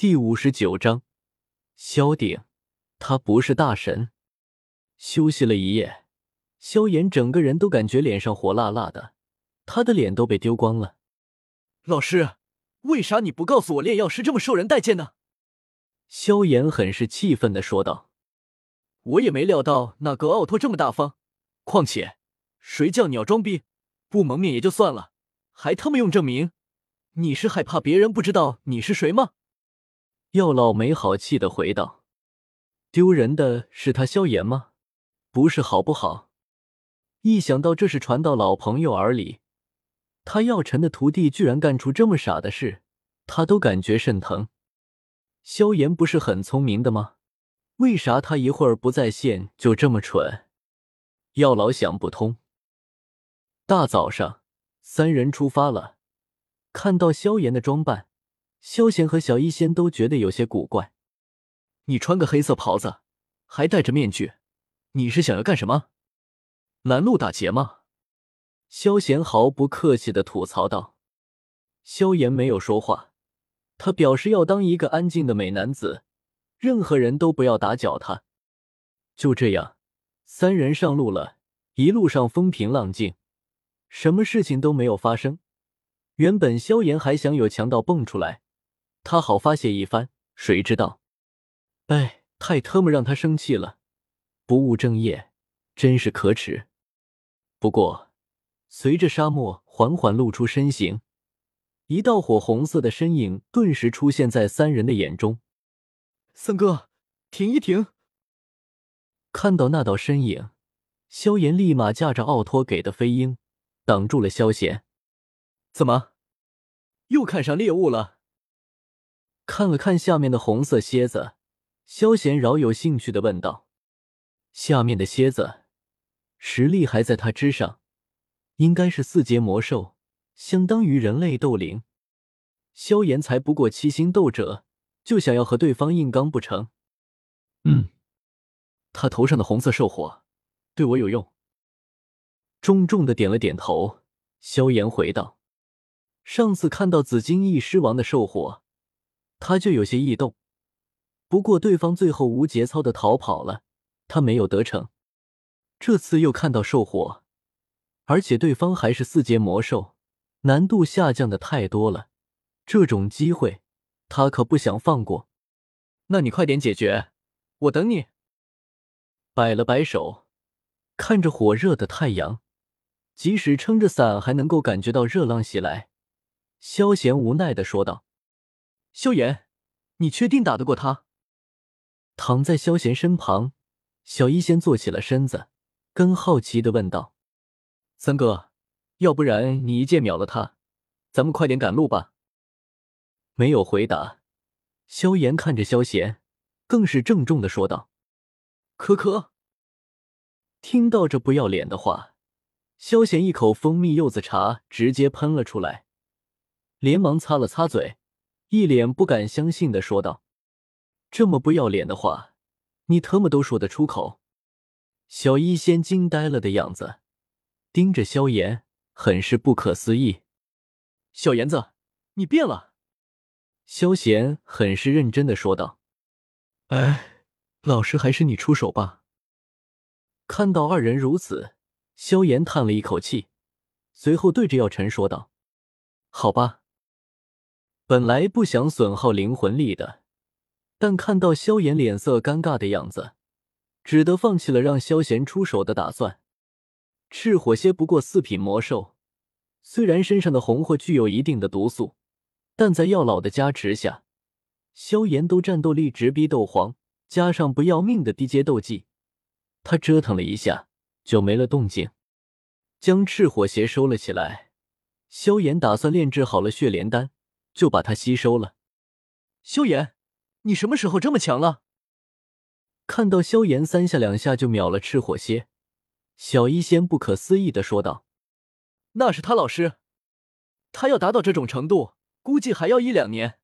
第五十九章，萧鼎，他不是大神。休息了一夜，萧炎整个人都感觉脸上火辣辣的，他的脸都被丢光了。老师，为啥你不告诉我炼药师这么受人待见呢？萧炎很是气愤的说道：“我也没料到那个奥托这么大方，况且谁叫你要装逼，不蒙面也就算了，还他妈用证明，你是害怕别人不知道你是谁吗？”药老没好气的回道：“丢人的是他萧炎吗？不是好不好？一想到这是传到老朋友耳里，他药尘的徒弟居然干出这么傻的事，他都感觉肾疼。萧炎不是很聪明的吗？为啥他一会儿不在线就这么蠢？药老想不通。大早上，三人出发了，看到萧炎的装扮。萧贤和小医仙都觉得有些古怪。你穿个黑色袍子，还戴着面具，你是想要干什么？拦路打劫吗？萧贤毫不客气的吐槽道。萧炎没有说话，他表示要当一个安静的美男子，任何人都不要打搅他。就这样，三人上路了。一路上风平浪静，什么事情都没有发生。原本萧炎还想有强盗蹦出来。他好发泄一番，谁知道，哎，太特么让他生气了，不务正业，真是可耻。不过，随着沙漠缓缓露出身形，一道火红色的身影顿时出现在三人的眼中。三哥，停一停！看到那道身影，萧炎立马驾着奥托给的飞鹰，挡住了萧贤。怎么，又看上猎物了？看了看下面的红色蝎子，萧贤饶有兴趣的问道：“下面的蝎子实力还在他之上，应该是四阶魔兽，相当于人类斗灵。萧炎才不过七星斗者，就想要和对方硬刚不成？嗯，他头上的红色兽火对我有用。”重重的点了点头，萧炎回道：“上次看到紫金翼狮王的兽火。”他就有些异动，不过对方最后无节操的逃跑了，他没有得逞。这次又看到兽火，而且对方还是四阶魔兽，难度下降的太多了。这种机会，他可不想放过。那你快点解决，我等你。摆了摆手，看着火热的太阳，即使撑着伞还能够感觉到热浪袭来。萧贤无奈的说道。萧炎，你确定打得过他？躺在萧炎身旁，小医仙坐起了身子，更好奇的问道：“三哥，要不然你一剑秒了他，咱们快点赶路吧。”没有回答。萧炎看着萧炎，更是郑重的说道：“可可。”听到这不要脸的话，萧炎一口蜂蜜柚子茶直接喷了出来，连忙擦了擦嘴。一脸不敢相信的说道：“这么不要脸的话，你特么都说得出口？”小医仙惊呆了的样子，盯着萧炎，很是不可思议。小炎子，你变了。”萧贤很是认真的说道。“哎，老师，还是你出手吧。”看到二人如此，萧炎叹了一口气，随后对着药尘说道：“好吧。”本来不想损耗灵魂力的，但看到萧炎脸色尴尬的样子，只得放弃了让萧炎出手的打算。赤火蝎不过四品魔兽，虽然身上的红火具有一定的毒素，但在药老的加持下，萧炎都战斗力直逼斗皇，加上不要命的低阶斗技，他折腾了一下就没了动静，将赤火蝎收了起来。萧炎打算炼制好了血莲丹。就把它吸收了。萧炎，你什么时候这么强了？看到萧炎三下两下就秒了赤火蝎，小医仙不可思议的说道：“那是他老师，他要达到这种程度，估计还要一两年。”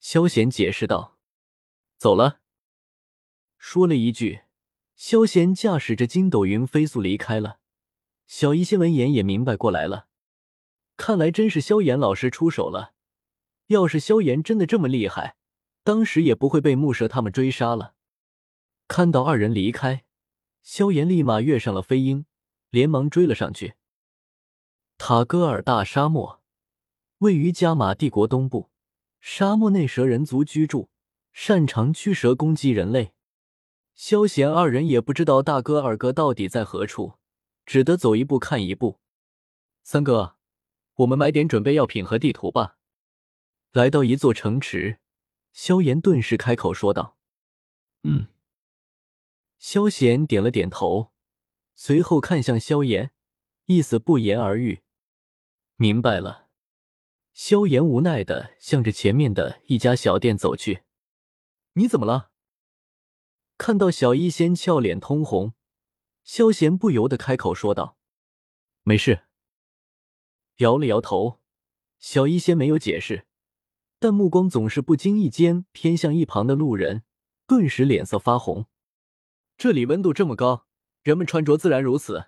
萧贤解释道：“走了。”说了一句，萧贤驾驶着筋斗云飞速离开了。小医仙闻言也明白过来了，看来真是萧炎老师出手了。要是萧炎真的这么厉害，当时也不会被木蛇他们追杀了。看到二人离开，萧炎立马跃上了飞鹰，连忙追了上去。塔戈尔大沙漠位于加玛帝国东部，沙漠内蛇人族居住，擅长驱蛇攻击人类。萧炎二人也不知道大哥二哥到底在何处，只得走一步看一步。三哥，我们买点准备药品和地图吧。来到一座城池，萧炎顿时开口说道：“嗯。”萧贤点了点头，随后看向萧炎，意思不言而喻。明白了。萧炎无奈的向着前面的一家小店走去。你怎么了？看到小医仙俏脸通红，萧贤不由得开口说道：“没事。”摇了摇头，小医仙没有解释，但目光总是不经意间偏向一旁的路人，顿时脸色发红。这里温度这么高，人们穿着自然如此。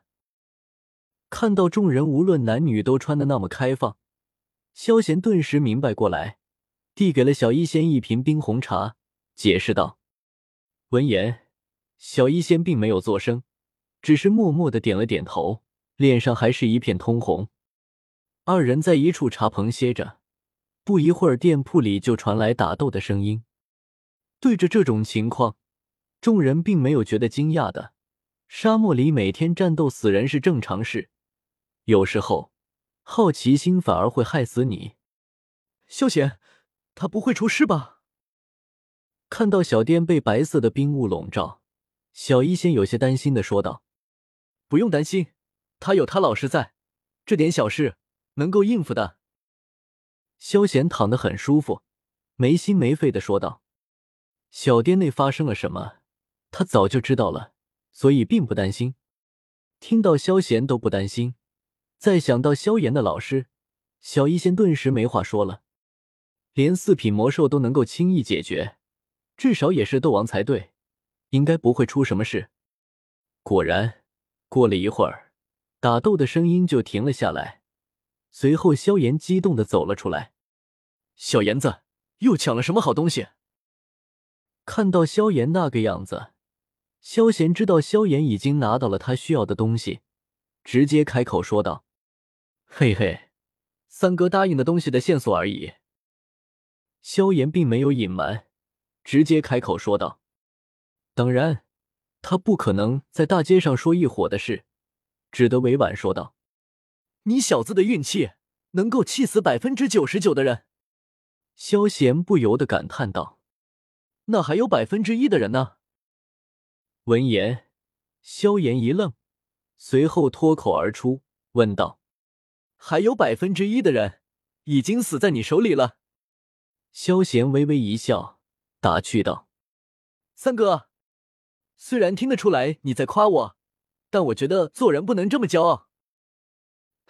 看到众人无论男女都穿的那么开放，萧贤顿时明白过来，递给了小医仙一瓶冰红茶，解释道：“闻言，小医仙并没有作声，只是默默的点了点头，脸上还是一片通红。”二人在一处茶棚歇着，不一会儿，店铺里就传来打斗的声音。对着这种情况，众人并没有觉得惊讶的。沙漠里每天战斗死人是正常事。有时候，好奇心反而会害死你。萧贤，他不会出事吧？看到小店被白色的冰雾笼罩，小医仙有些担心的说道：“不用担心，他有他老师在，这点小事能够应付的。”萧贤躺得很舒服，没心没肺的说道：“小店内发生了什么，他早就知道了，所以并不担心。”听到萧贤都不担心。再想到萧炎的老师，小医仙顿时没话说了。连四品魔兽都能够轻易解决，至少也是斗王才对，应该不会出什么事。果然，过了一会儿，打斗的声音就停了下来。随后，萧炎激动的走了出来：“小炎子，又抢了什么好东西？”看到萧炎那个样子，萧贤知道萧炎已经拿到了他需要的东西，直接开口说道。嘿嘿，三哥答应的东西的线索而已。萧炎并没有隐瞒，直接开口说道：“当然，他不可能在大街上说一伙的事，只得委婉说道：‘你小子的运气，能够气死百分之九十九的人。’”萧贤不由得感叹道：“那还有百分之一的人呢？”闻言，萧炎一愣，随后脱口而出问道。还有百分之一的人已经死在你手里了。萧贤微微一笑，打趣道：“三哥，虽然听得出来你在夸我，但我觉得做人不能这么骄傲。”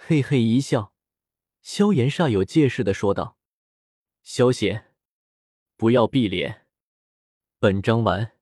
嘿嘿一笑，萧炎煞有介事的说道：“萧贤，不要闭脸。”本章完。